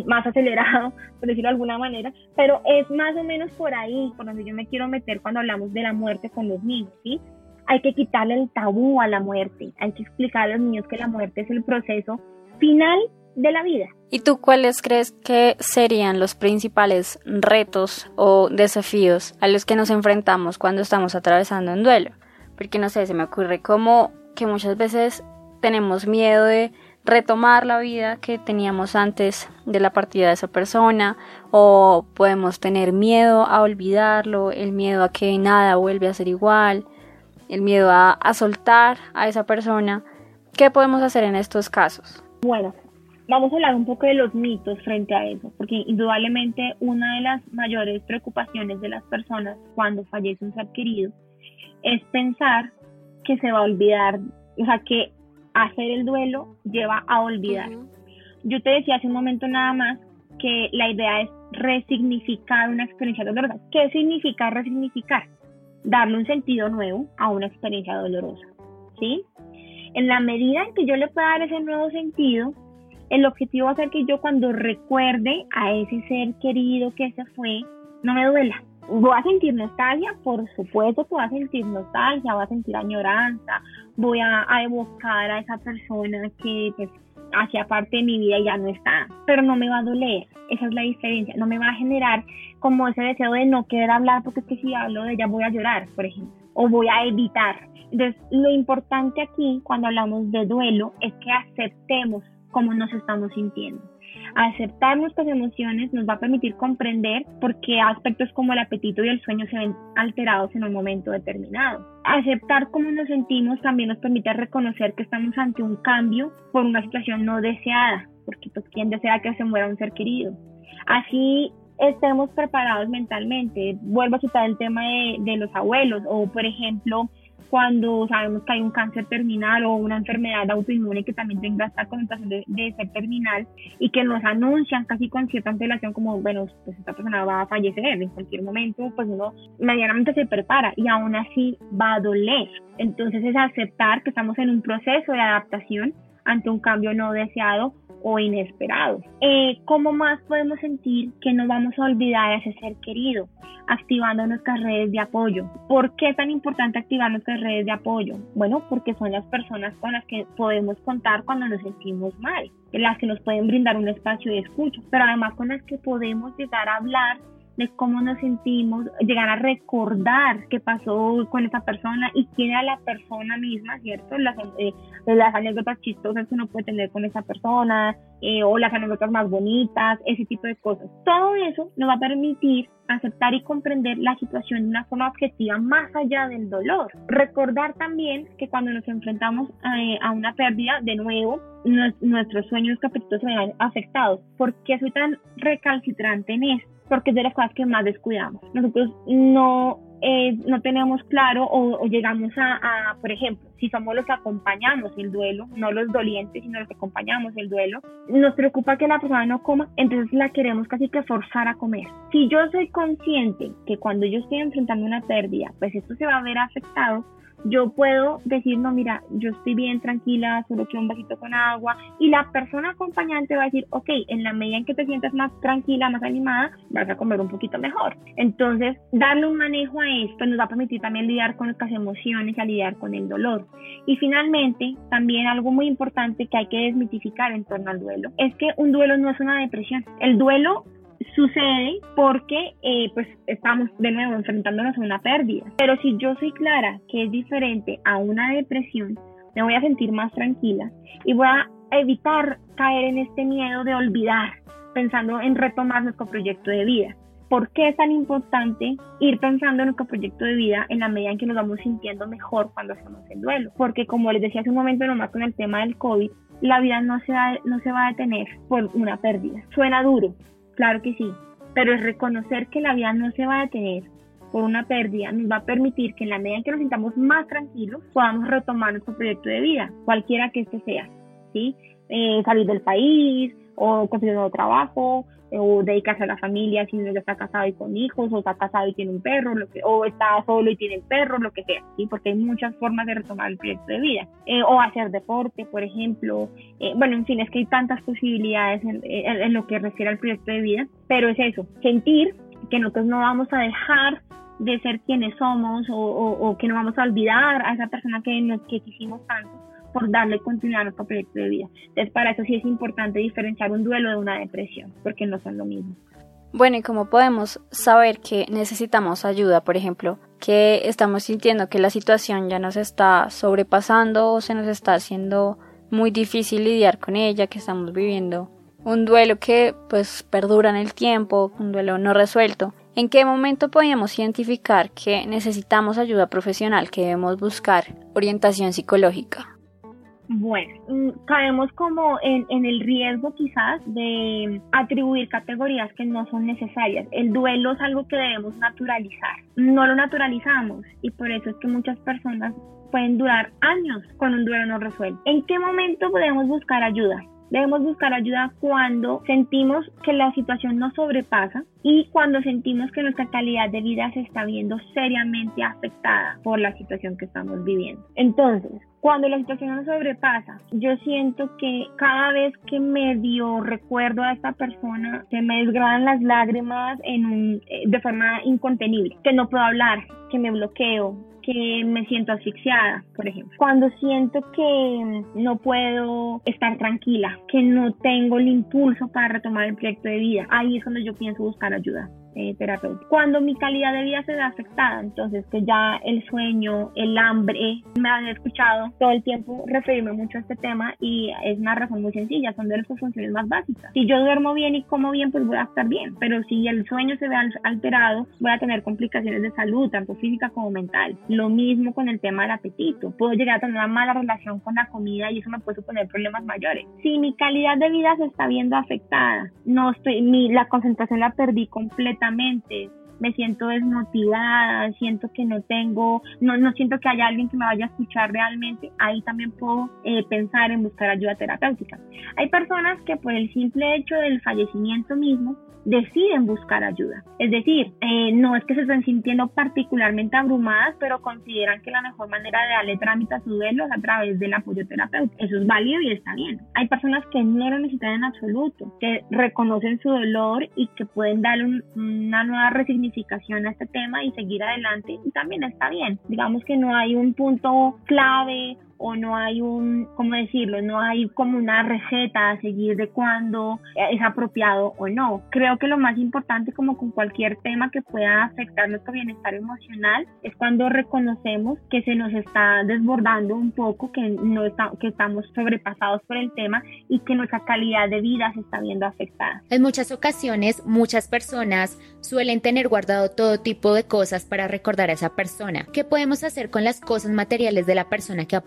más acelerado, (laughs) por decirlo de alguna manera, pero es más o menos por ahí, por donde yo me quiero meter cuando hablamos de la muerte con los niños, ¿sí? Hay que quitarle el tabú a la muerte, hay que explicar a los niños que la muerte es el proceso final de la vida. ¿Y tú cuáles crees que serían los principales retos o desafíos a los que nos enfrentamos cuando estamos atravesando un duelo? Porque no sé, se me ocurre como que muchas veces tenemos miedo de retomar la vida que teníamos antes de la partida de esa persona o podemos tener miedo a olvidarlo, el miedo a que nada vuelve a ser igual, el miedo a, a soltar a esa persona. ¿Qué podemos hacer en estos casos? Bueno, Vamos a hablar un poco de los mitos frente a eso, porque indudablemente una de las mayores preocupaciones de las personas cuando fallece un ser querido es pensar que se va a olvidar, o sea, que hacer el duelo lleva a olvidar. Yo te decía hace un momento nada más que la idea es resignificar una experiencia dolorosa. ¿Qué significa resignificar? Darle un sentido nuevo a una experiencia dolorosa, ¿sí? En la medida en que yo le pueda dar ese nuevo sentido, el objetivo va a ser que yo cuando recuerde a ese ser querido que se fue, no me duela. Voy a sentir nostalgia, por supuesto que voy a sentir nostalgia, voy a sentir añoranza, voy a, evocar a esa persona que pues hacía parte de mi vida y ya no está, pero no me va a doler, esa es la diferencia, no me va a generar como ese deseo de no querer hablar porque es que si hablo de ella voy a llorar, por ejemplo, o voy a evitar. Entonces, lo importante aquí cuando hablamos de duelo es que aceptemos cómo nos estamos sintiendo. Aceptar nuestras emociones nos va a permitir comprender por qué aspectos como el apetito y el sueño se ven alterados en un momento determinado. Aceptar cómo nos sentimos también nos permite reconocer que estamos ante un cambio por una situación no deseada, porque pues quién desea que se muera un ser querido. Así estemos preparados mentalmente. Vuelvo a citar el tema de, de los abuelos o por ejemplo cuando sabemos que hay un cáncer terminal o una enfermedad autoinmune que también tenga esta connotación de, ser terminal y que nos anuncian casi con cierta antelación como, bueno, pues esta persona va a fallecer en cualquier momento, pues uno medianamente se prepara y aún así va a doler. Entonces es aceptar que estamos en un proceso de adaptación ante un cambio no deseado o inesperados. Eh, ¿Cómo más podemos sentir que no vamos a olvidar a ese ser querido? Activando nuestras redes de apoyo. ¿Por qué es tan importante activar nuestras redes de apoyo? Bueno, porque son las personas con las que podemos contar cuando nos sentimos mal, las que nos pueden brindar un espacio de escucha, pero además con las que podemos llegar a hablar de cómo nos sentimos, llegar a recordar qué pasó con esa persona y quién era la persona misma, ¿cierto? Las, eh, las anécdotas chistosas que uno puede tener con esa persona eh, o las anécdotas más bonitas, ese tipo de cosas. Todo eso nos va a permitir aceptar y comprender la situación de una forma objetiva más allá del dolor. Recordar también que cuando nos enfrentamos eh, a una pérdida, de nuevo, nuestros sueños capítulos se ven afectados. ¿Por qué soy tan recalcitrante en esto? Porque es de las cosas que más descuidamos. Nosotros no, eh, no tenemos claro o, llegamos a, por ejemplo, si somos los que acompañamos el duelo, no los dolientes, sino los que acompañamos el duelo, nos preocupa que la persona no coma, entonces la queremos casi que forzar a comer. Si yo soy consciente que cuando yo estoy enfrentando una pérdida, pues esto se va a ver afectado, yo puedo decir, no, mira, yo estoy bien tranquila, solo quiero un vasito con agua, y la persona acompañante va a decir, ok, en la medida en que te sientas más tranquila, más animada, vas a comer un poquito mejor. Entonces, darle un manejo a esto nos va a permitir también lidiar con nuestras emociones y a lidiar con el dolor. Y finalmente, también algo muy importante que hay que desmitificar en torno al duelo, es que un duelo no es una depresión. El duelo sucede porque eh, pues estamos de nuevo enfrentándonos a una pérdida. Pero si yo soy clara que es diferente a una depresión, me voy a sentir más tranquila y voy a evitar caer en este miedo de olvidar, pensando en retomar nuestro proyecto de vida. ¿Por qué es tan importante ir pensando en nuestro proyecto de vida en la medida en que nos vamos sintiendo mejor cuando hacemos el duelo? Porque como les decía hace un momento nomás con el tema del COVID, la vida no se, va, no se va a detener por una pérdida. Suena duro, Claro que sí, pero es reconocer que la vida no se va a detener por una pérdida nos va a permitir que en la medida en que nos sintamos más tranquilos podamos retomar nuestro proyecto de vida, cualquiera que este sea, ¿sí? Eh, salir del país o conseguir nuevo trabajo o dedicarse a la familia si uno ya está casado y con hijos, o está casado y tiene un perro, lo que, o está solo y tiene un perro, lo que sea, ¿sí? porque hay muchas formas de retomar el proyecto de vida, eh, o hacer deporte, por ejemplo, eh, bueno, en fin, es que hay tantas posibilidades en, lo que refiere al proyecto de vida, pero es eso, sentir que nosotros no vamos a dejar de ser quienes somos o, o, que no vamos a olvidar a esa persona que, nos, que quisimos tanto, por darle continuidad a nuestro proyecto de vida. Entonces, para eso sí es importante diferenciar un duelo de una depresión, porque no son lo mismo. Bueno, ¿y cómo podemos saber que necesitamos ayuda? Por ejemplo, que estamos sintiendo que la situación ya nos está sobrepasando o se nos está haciendo muy difícil lidiar con ella, que estamos viviendo un duelo que pues perdura en el tiempo, un duelo no resuelto. ¿En qué momento podemos identificar que necesitamos ayuda profesional, que debemos buscar orientación psicológica? Bueno, mm, caemos como en, en, el riesgo quizás de atribuir categorías que no son necesarias. El duelo es algo que debemos naturalizar. No lo naturalizamos y por eso es que muchas personas pueden durar años con un duelo no resuelto. ¿En qué momento podemos buscar ayuda? Debemos buscar ayuda cuando sentimos que la situación nos sobrepasa y cuando sentimos que nuestra calidad de vida se está viendo seriamente afectada por la situación que estamos viviendo. Entonces, cuando la situación nos sobrepasa, yo siento que cada vez que medio recuerdo a esta persona, se me desgradan las lágrimas en un, eh, de forma incontenible, que no puedo hablar, que me bloqueo, que me siento asfixiada, por ejemplo. Cuando siento que no puedo estar tranquila, que no tengo el impulso para retomar el proyecto de vida, ahí es cuando yo pienso buscar ayuda eh, Cuando mi calidad de vida se ve afectada, entonces que ya el sueño, el hambre, me han escuchado todo el tiempo referirme mucho a este tema y es una razón muy sencilla, son de nuestras funciones más básicas. Si yo duermo bien y como bien, pues voy a estar bien, pero si el sueño se ve alterado, voy a tener complicaciones de salud, tanto física como mental. Lo mismo con el tema del apetito. Puedo llegar a tener una mala relación con la comida y eso me puede suponer problemas mayores. Si mi calidad de vida se está viendo afectada, no estoy, la concentración la perdí me siento desmotivada, siento que no tengo, no, no siento que haya alguien que me vaya a escuchar realmente, ahí también puedo eh, pensar en buscar ayuda terapéutica. Hay personas que por el simple hecho del fallecimiento mismo deciden buscar ayuda. Es decir, eh, no es que se estén sintiendo particularmente abrumadas, pero consideran que la mejor manera de darle trámite a su duelo es a través del apoyo terapéutico. Eso es válido y está bien. Hay personas que no lo necesitan en absoluto, que reconocen su dolor y que pueden darle una nueva resignificación a este tema y seguir adelante y también está bien. Digamos que no hay un punto clave o no hay un, ¿cómo decirlo? No hay como una receta a seguir de cuándo es apropiado o no. Creo que lo más importante como con cualquier tema que pueda afectar nuestro bienestar emocional es cuando reconocemos que se nos está desbordando un poco, que, no está, que estamos sobrepasados por el tema y que nuestra calidad de vida se está viendo afectada. En muchas ocasiones, muchas personas suelen tener guardado todo tipo de cosas para recordar a esa persona. ¿Qué podemos hacer con las cosas materiales de la persona que ha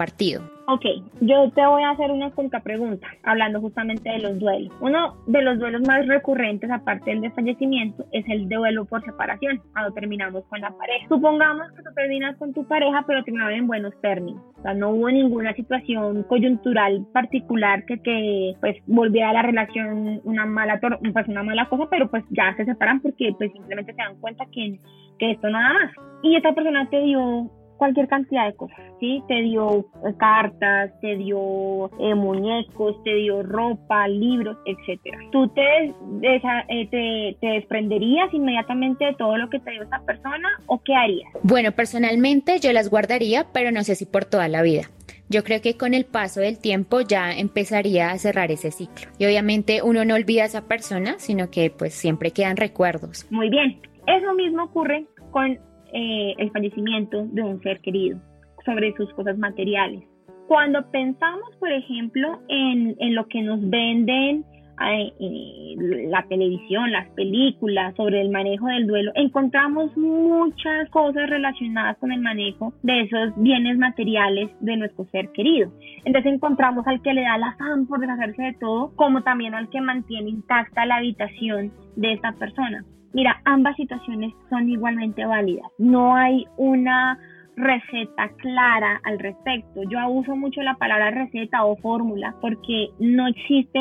Ok, yo te voy a hacer una pregunta, hablando justamente de los duelos. Uno de los duelos más recurrentes, aparte del de fallecimiento, es el duelo por separación, cuando terminamos con la pareja. Supongamos que tú terminas con tu pareja, pero terminaron en buenos términos. O sea, no hubo ninguna situación coyuntural particular que, que pues volviera a la relación una mala, pues, una mala cosa, pero pues ya se separan porque pues simplemente se dan cuenta que, que esto nada más. Y esta persona te dio cualquier cantidad de cosas, ¿sí? Te dio eh, cartas, te dio eh, muñecos, te dio ropa, libros, etcétera. ¿Tú te, eh, te, te, desprenderías inmediatamente de todo lo que te dio esa persona o qué harías? Bueno, personalmente yo las guardaría, pero no sé si por toda la vida. Yo creo que con el paso del tiempo ya empezaría a cerrar ese ciclo. Y obviamente uno no olvida a esa persona, sino que pues siempre quedan recuerdos. Muy bien. Eso mismo ocurre con eh, el fallecimiento de un ser querido, sobre sus cosas materiales. Cuando pensamos, por ejemplo, en, lo que nos venden eh, la televisión, las películas, sobre el manejo del duelo, encontramos muchas cosas relacionadas con el manejo de esos bienes materiales de nuestro ser querido. Entonces encontramos al que le da la afán por deshacerse de todo, como también al que mantiene intacta la habitación de esta persona. Mira, ambas situaciones son igualmente válidas. No hay una receta clara al respecto. Yo uso mucho la palabra receta o fórmula porque no existe,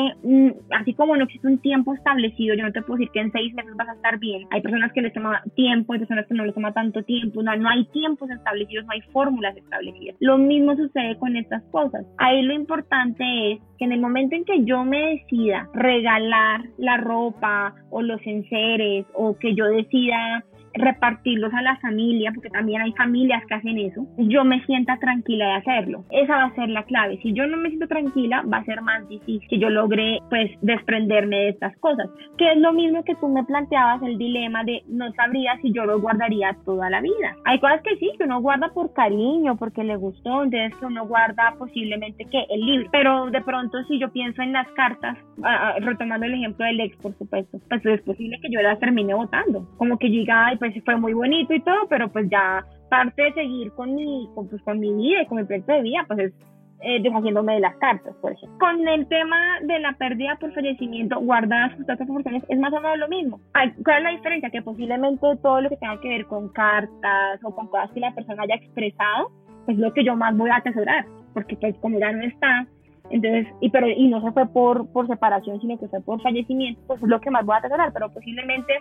así como no existe un tiempo establecido, yo no te puedo decir que en seis meses vas a estar bien. Hay personas que les toma tiempo, hay personas que no les toma tanto tiempo. No, no hay tiempos establecidos, no hay fórmulas establecidas. Lo mismo sucede con estas cosas. Ahí lo importante es que en el momento en que yo me decida regalar la ropa o los enseres o que yo decida repartirlos a la familia, porque también hay familias que hacen eso, yo me sienta tranquila de hacerlo. Esa va a ser la clave. Si yo no me siento tranquila, va a ser más difícil que yo logre pues desprenderme de estas cosas. Que es lo mismo que tú me planteabas el dilema de no sabría si yo lo guardaría toda la vida. Hay cosas que sí, que uno guarda por cariño, porque le gustó, entonces que uno guarda posiblemente que el libro. Pero de pronto si yo pienso en las cartas, retomando el ejemplo del ex, por supuesto, pues es posible que yo las termine votando. Como que llegaba pues fue muy bonito y todo, pero pues ya parte de seguir con mi, con, pues, con mi vida y con mi proyecto de vida, pues es eh, deshaciéndome de las cartas, por ejemplo. Con el tema de la pérdida por fallecimiento, guardadas sus datos proporciones, es más o menos lo mismo. ¿Cuál es la diferencia? Que posiblemente todo lo que tenga que ver con cartas o con cosas que la persona haya expresado, es lo que yo más voy a atesorar, porque pues como ya no está, entonces, y, pero, y no se fue por, por separación, sino que fue por fallecimiento, pues es lo que más voy a atesorar, pero posiblemente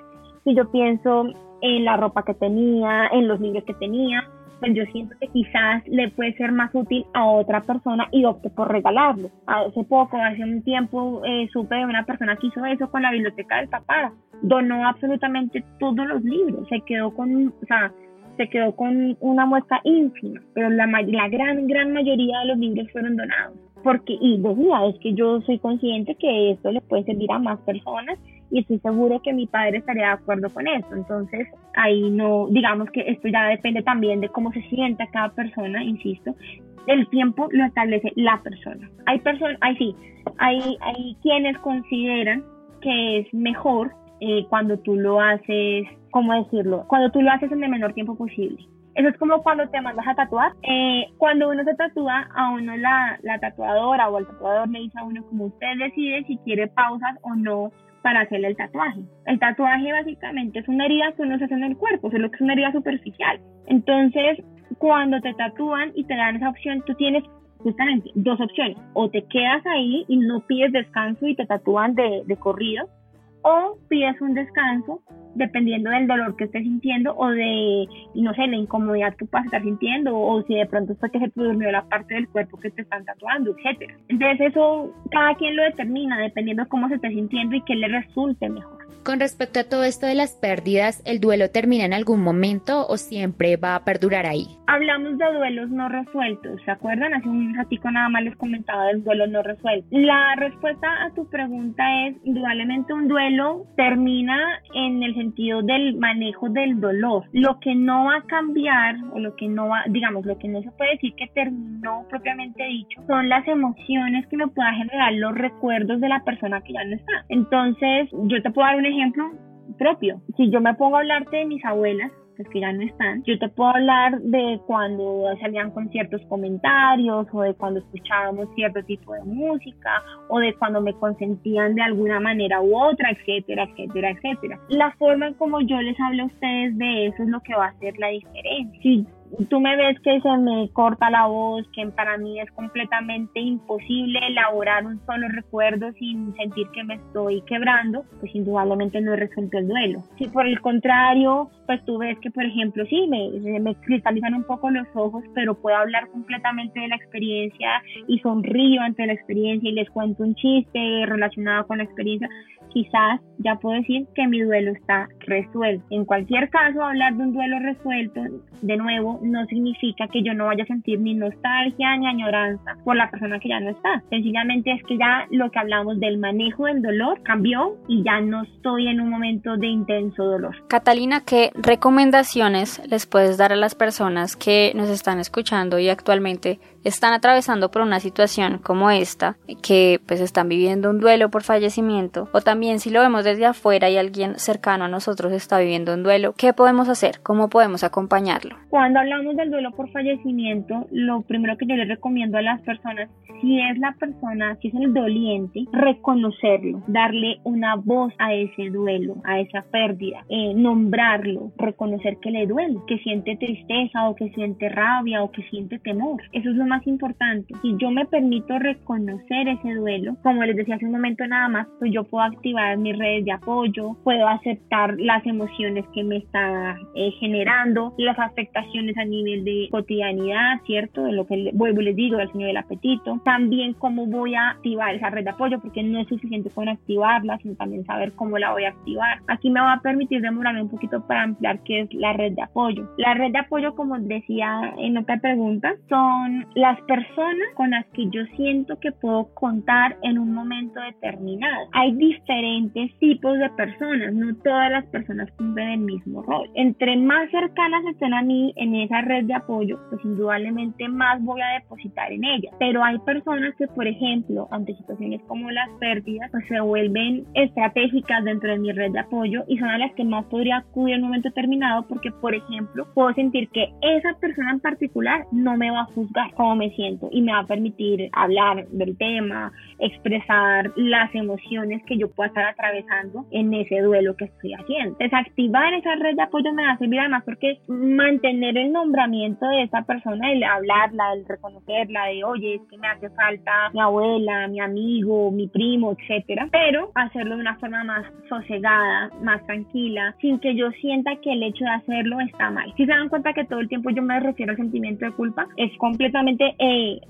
si yo pienso en la ropa que tenía, en los libros que tenía, pues yo siento que quizás le puede ser más útil a otra persona y opte por regalarlo. Hace poco, hace un tiempo, eh, supe de una persona que hizo eso con la biblioteca del papá. Donó absolutamente todos los libros, se quedó con, o sea, se quedó con una muestra ínfima, pero la, la gran, gran mayoría de los libros fueron donados. Porque, y decía, es que yo soy consciente que esto le puede servir a más personas y estoy seguro que mi padre estaría de acuerdo con eso. Entonces, ahí no, digamos que esto ya depende también de cómo se sienta cada persona, insisto. El tiempo lo establece la persona. Hay personas, hay sí, hay, hay quienes consideran que es mejor eh, cuando tú lo haces, ¿cómo decirlo? Cuando tú lo haces en el menor tiempo posible. Eso es como cuando te mandas a tatuar. Eh, cuando uno se tatúa, a uno la, la tatuadora o el tatuador le dice a uno como usted decide si quiere pausas o no para hacerle el tatuaje. El tatuaje básicamente es una herida que uno se hace en el cuerpo, solo que es una herida superficial. Entonces, cuando te tatúan y te dan esa opción, tú tienes justamente dos opciones. O te quedas ahí y no pides descanso y te tatúan de, de corrido, o pides un descanso dependiendo del dolor que estés sintiendo o de, no sé, la incomodidad que puedas estar sintiendo o si de pronto fue que se te durmió la parte del cuerpo que te están tatuando, etcétera. Entonces eso cada quien lo determina dependiendo cómo se esté sintiendo y qué le resulte mejor. Con respecto a todo esto de las pérdidas, ¿el duelo termina en algún momento o siempre va a perdurar ahí? Hablamos de duelos no resueltos, ¿se acuerdan? Hace un ratico nada más les comentaba del duelo no resuelto. La respuesta a tu pregunta es, indudablemente un duelo termina en el sentido del manejo del dolor. Lo que no va a cambiar o lo que no va, digamos, lo que no se puede decir que terminó propiamente dicho, son las emociones que me pueda generar los recuerdos de la persona que ya no está. Entonces, yo te puedo dar un ejemplo propio. Si yo me pongo a hablarte de mis abuelas, que ya no están, yo te puedo hablar de cuando salían con ciertos comentarios o de cuando escuchábamos cierto tipo de música o de cuando me consentían de alguna manera u otra, etcétera, etcétera, etcétera. La forma en como yo les hablo a ustedes de eso es lo que va a hacer la diferencia. Si tú me ves que se me corta la voz, que para mí es completamente imposible elaborar un solo recuerdo sin sentir que me estoy quebrando, pues indudablemente no he resuelto el duelo. Si por el contrario, pues tú ves que, por ejemplo, sí, me, me cristalizan un poco los ojos, pero puedo hablar completamente de la experiencia y sonrío ante la experiencia y les cuento un chiste relacionado con la experiencia, quizás ya puedo decir que mi duelo está resuelto. En cualquier caso, hablar de un duelo resuelto, de nuevo, no significa que yo no vaya a sentir ni nostalgia ni añoranza por la persona que ya no está. Sencillamente es que ya lo que hablamos del manejo del dolor cambió y ya no estoy en un momento de intenso dolor. Catalina, ¿qué recomendaciones les puedes dar a las personas que nos están escuchando y actualmente están atravesando por una situación como esta, que pues están viviendo un duelo por fallecimiento, o también si lo vemos desde afuera y alguien cercano a nosotros está viviendo un duelo, ¿qué podemos hacer? ¿Cómo podemos acompañarlo? Cuando hablamos del duelo por fallecimiento, lo primero que yo les recomiendo a las personas, si es la persona, si es el doliente, reconocerlo, darle una voz a ese duelo, a esa pérdida, eh, nombrarlo, reconocer que le duele, que siente tristeza o que siente rabia o que siente temor. Eso es lo más importante. Si yo me permito reconocer ese duelo, como les decía hace un momento nada más, pues yo puedo activar mis redes de apoyo, puedo aceptar las emociones que me está eh, generando, las afectaciones a nivel de cotidianidad, ¿cierto? De lo que vuelvo y les digo, del señor del apetito. También cómo voy a activar esa red de apoyo, porque no es suficiente con activarla, sino también saber cómo la voy a activar. Aquí me va a permitir demorarme un poquito para ampliar qué es la red de apoyo. La red de apoyo, como decía en otra pregunta, son las personas con las que yo siento que puedo contar en un momento determinado. Hay diferentes tipos de personas, no todas las personas cumplen el mismo rol. Entre más cercanas estén a mí en esa red de apoyo, pues indudablemente más voy a depositar en ella. Pero hay personas que, por ejemplo, ante situaciones como las pérdidas, pues se vuelven estratégicas dentro de mi red de apoyo y son a las que más podría acudir en un momento determinado porque, por ejemplo, puedo sentir que esa persona en particular no me va a juzgar me siento y me va a permitir hablar del tema, expresar las emociones que yo pueda estar atravesando en ese duelo que estoy haciendo. Desactivar esa red de apoyo me va a servir además porque mantener el nombramiento de esa persona, el hablarla, el reconocerla, de oye, es que me hace falta mi abuela, mi amigo, mi primo, etcétera, pero hacerlo de una forma más sosegada, más tranquila, sin que yo sienta que el hecho de hacerlo está mal. Si se dan cuenta que todo el tiempo yo me refiero al sentimiento de culpa, es completamente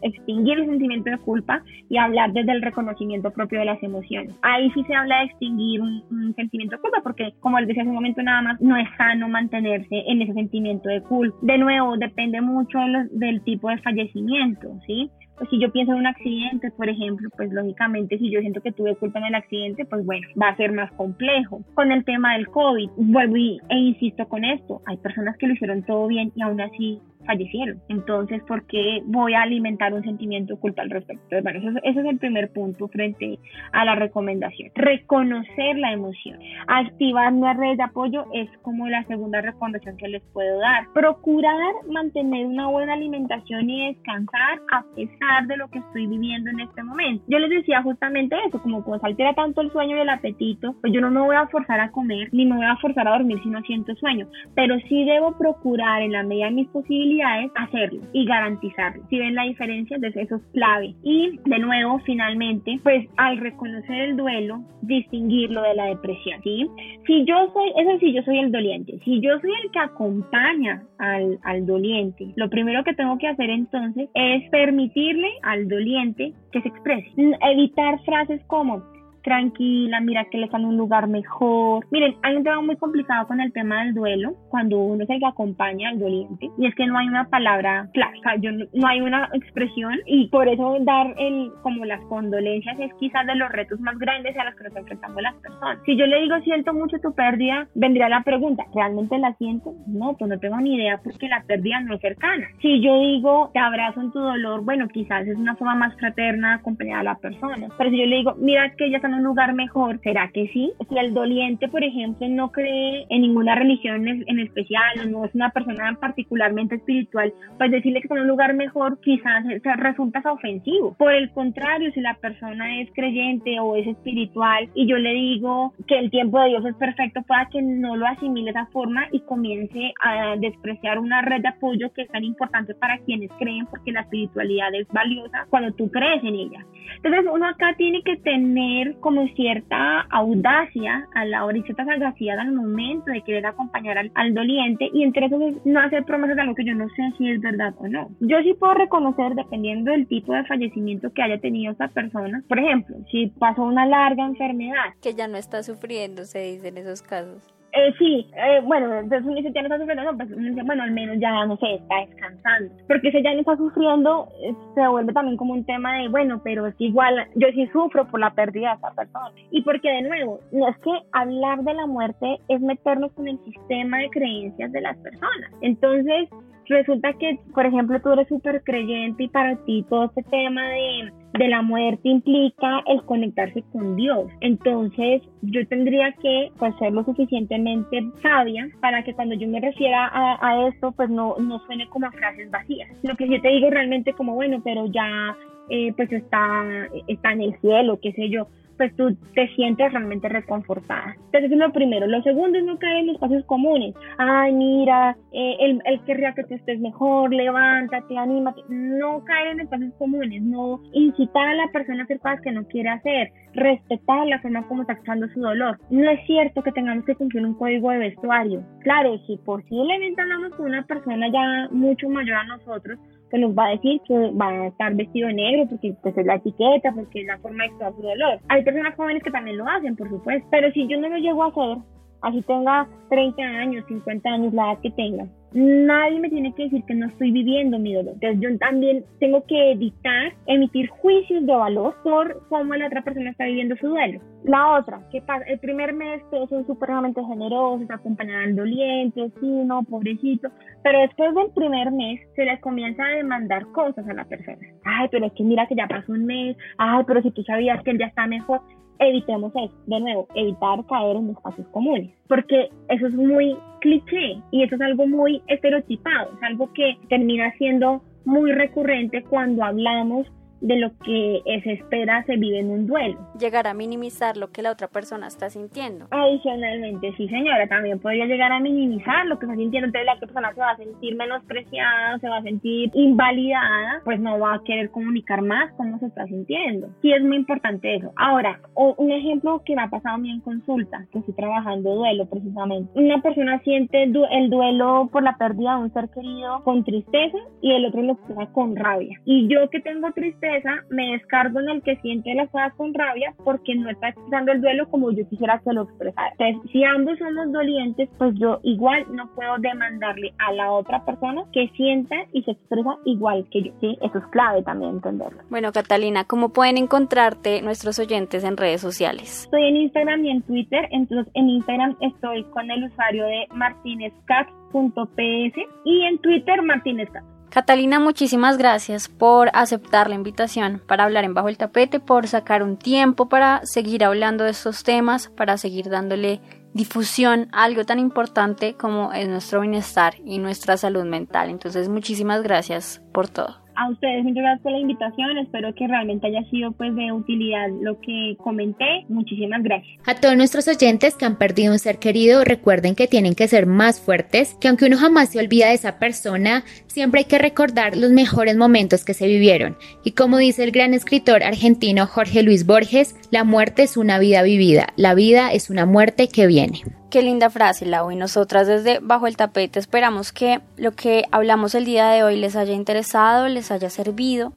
extinguir el sentimiento de culpa y hablar desde el reconocimiento propio de las emociones. Ahí sí se habla de extinguir un, sentimiento de culpa porque, como les decía hace un momento nada más, no es sano mantenerse en ese sentimiento de culpa. De nuevo, depende mucho del tipo de fallecimiento, ¿sí? Pues si yo pienso en un accidente, por ejemplo, pues lógicamente si yo siento que tuve culpa en el accidente, pues bueno, va a ser más complejo. Con el tema del COVID, vuelvo e insisto con esto, hay personas que lo hicieron todo bien y aún así fallecieron. Entonces, ¿por qué voy a alimentar un sentimiento de culpa al respecto? bueno, eso, ese es el primer punto frente a la recomendación. Reconocer la emoción. Activar mi red de apoyo es como la segunda recomendación que les puedo dar. Procurar mantener una buena alimentación y descansar a pesar de lo que estoy viviendo en este momento. Yo les decía justamente eso, como cuando se altera tanto el sueño y el apetito, pues yo no me voy a forzar a comer ni me voy a forzar a dormir si no siento sueño, pero sí debo procurar en la medida de mis posibilidades hacerlo y garantizarlo. Si ven la diferencia, entonces eso es clave. Y de nuevo, finalmente, pues al reconocer el duelo, distinguirlo de la depresión, ¿sí? Si yo soy, eso sí, yo soy el doliente. Si yo soy el que acompaña al, al doliente, lo primero que tengo que hacer entonces es permitirle al doliente que se exprese. Evitar frases como tranquila, mira que le en un lugar mejor. Miren, hay un tema muy complicado con el tema del duelo, cuando uno es el que acompaña al doliente, y es que no hay una palabra sea, yo no, hay una expresión, y por eso dar el, como las condolencias es quizás de los retos más grandes a los que nos enfrentamos las personas. Si yo le digo siento mucho tu pérdida, vendría la pregunta, ¿realmente la siento? No, pues no tengo ni idea porque la pérdida no es cercana. Si yo digo te abrazo en tu dolor, bueno, quizás es una forma más fraterna acompañar a la persona, pero si yo le digo, mira que ella está en un lugar mejor, ¿será que sí? Si el doliente, por ejemplo, no cree en ninguna religión en especial o no es una persona particularmente espiritual, pues decirle que está en un lugar mejor quizás resulta ofensivo. Por el contrario, si la persona es creyente o es espiritual y yo le digo que el tiempo de Dios es perfecto, pueda que no lo asimile de esa forma y comience a despreciar una red de apoyo que es tan importante para quienes creen porque la espiritualidad es valiosa cuando tú crees en ella. Entonces uno acá tiene que tener como cierta audacia a la hora y cierta sagacidad al momento de querer acompañar al, doliente y entre eso no hacer promesas de algo que yo no sé si es verdad o no. Yo sí puedo reconocer dependiendo del tipo de fallecimiento que haya tenido esa persona. Por ejemplo, si pasó una larga enfermedad. Que ya no está sufriendo, se dice en esos casos. Eh, sí, eh, bueno, entonces uno dice ya no está sufriendo, no, pues uno dice, bueno, al menos ya, no sé, está descansando. Porque si ya no está sufriendo, eh, se vuelve también como un tema de, bueno, pero es igual yo sí sufro por la pérdida de esa persona. Y porque de nuevo, no es que hablar de la muerte es meternos en el sistema de creencias de las personas. Entonces, resulta que, por ejemplo, tú eres súper creyente y para ti todo este tema de, de, la muerte implica el conectarse con Dios. Entonces, yo tendría que pues, ser lo suficientemente sabia para que cuando yo me refiera a, a esto, pues no, no suene como a frases vacías. Lo que yo te digo realmente como, bueno, pero ya eh, pues está, está en el cielo, qué sé yo pues tú te sientes realmente reconfortada. Entonces es lo primero. Lo segundo es no caer en los espacios comunes. Ay, mira, eh, él, querría que tú estés mejor, levántate, anímate. No caer en espacios comunes, no incitar a la persona a hacer cosas que no quiere hacer, respetar la forma como está su dolor. No es cierto que tengamos que cumplir un código de vestuario. Claro, si posiblemente hablamos con una persona ya mucho mayor a nosotros, que nos va a decir que va a estar vestido de negro porque pues, es la etiqueta, porque es la forma de expresar su dolor. Hay personas jóvenes que también lo hacen, por supuesto, pero si yo no lo llego a hacer, así tenga 30 años, 50 años, la edad que tenga, nadie me tiene que decir que no estoy viviendo mi dolor. Entonces yo también tengo que evitar emitir juicios de valor por cómo la otra persona está viviendo su duelo. La otra, ¿qué pasa? El primer mes todos son supremamente generosos, acompañan al doliente, sí, no, pobrecito, pero después del primer mes se les comienza a demandar cosas a la persona. Ay, pero es que mira que ya pasó un mes, ay, pero si tú sabías que él ya está mejor, evitemos eso, de nuevo, evitar caer en espacios comunes, porque eso es muy cliché y eso es algo muy estereotipado, es algo que termina siendo muy recurrente cuando hablamos de lo que se espera se vive en un duelo. Llegar a minimizar lo que la otra persona está sintiendo. Adicionalmente, sí señora, también podría llegar a minimizar lo que está sintiendo, entonces la otra persona se va a sentir menospreciada, se va a sentir invalidada, pues no va a querer comunicar más cómo se está sintiendo. Sí es muy importante eso. Ahora, un ejemplo que me ha pasado a mí en consulta, que estoy trabajando duelo precisamente. Una persona siente el duelo por la pérdida de un ser querido con tristeza y el otro lo expresa con rabia. Y yo que tengo tristeza, me descargo en el que siente las cosas con rabia porque no está expresando el duelo como yo quisiera que lo expresara. Entonces, si ambos somos dolientes, pues yo igual no puedo demandarle a la otra persona que sienta y se expresa igual que yo. ¿sí? Eso es clave también entenderlo. Bueno, Catalina, ¿cómo pueden encontrarte nuestros oyentes en redes sociales? Estoy en Instagram y en Twitter. Entonces, en Instagram estoy con el usuario de martinezcat.ps y en Twitter martinezcat. Catalina, muchísimas gracias por aceptar la invitación para hablar en Bajo el Tapete, por sacar un tiempo para seguir hablando de estos temas, para seguir dándole difusión a algo tan importante como es nuestro bienestar y nuestra salud mental. Entonces, muchísimas gracias por todo a ustedes muchas gracias por la invitación. Espero que realmente haya sido pues de utilidad lo que comenté. Muchísimas gracias. A todos nuestros oyentes que han perdido un ser querido, recuerden que tienen que ser más fuertes, que aunque uno jamás se olvida de esa persona, siempre hay que recordar los mejores momentos que se vivieron. Y como dice el gran escritor argentino Jorge Luis Borges, la muerte es una vida vivida, la vida es una muerte que viene. Qué linda frase, Lau. Y nosotras desde Bajo el Tapete esperamos que lo que hablamos el día de hoy les haya interesado, les haya servido.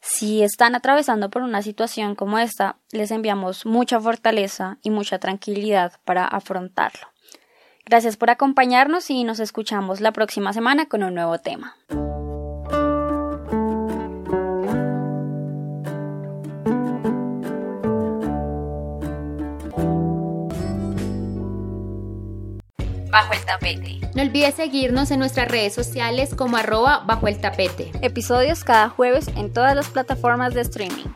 Si están atravesando por una situación como esta, les enviamos mucha fortaleza y mucha tranquilidad para afrontarlo. Gracias por acompañarnos y nos escuchamos la próxima semana con un nuevo tema. Bajo el tapete. No olvides seguirnos en nuestras redes sociales como arroba bajo el tapete. Episodios cada jueves en todas las plataformas de streaming.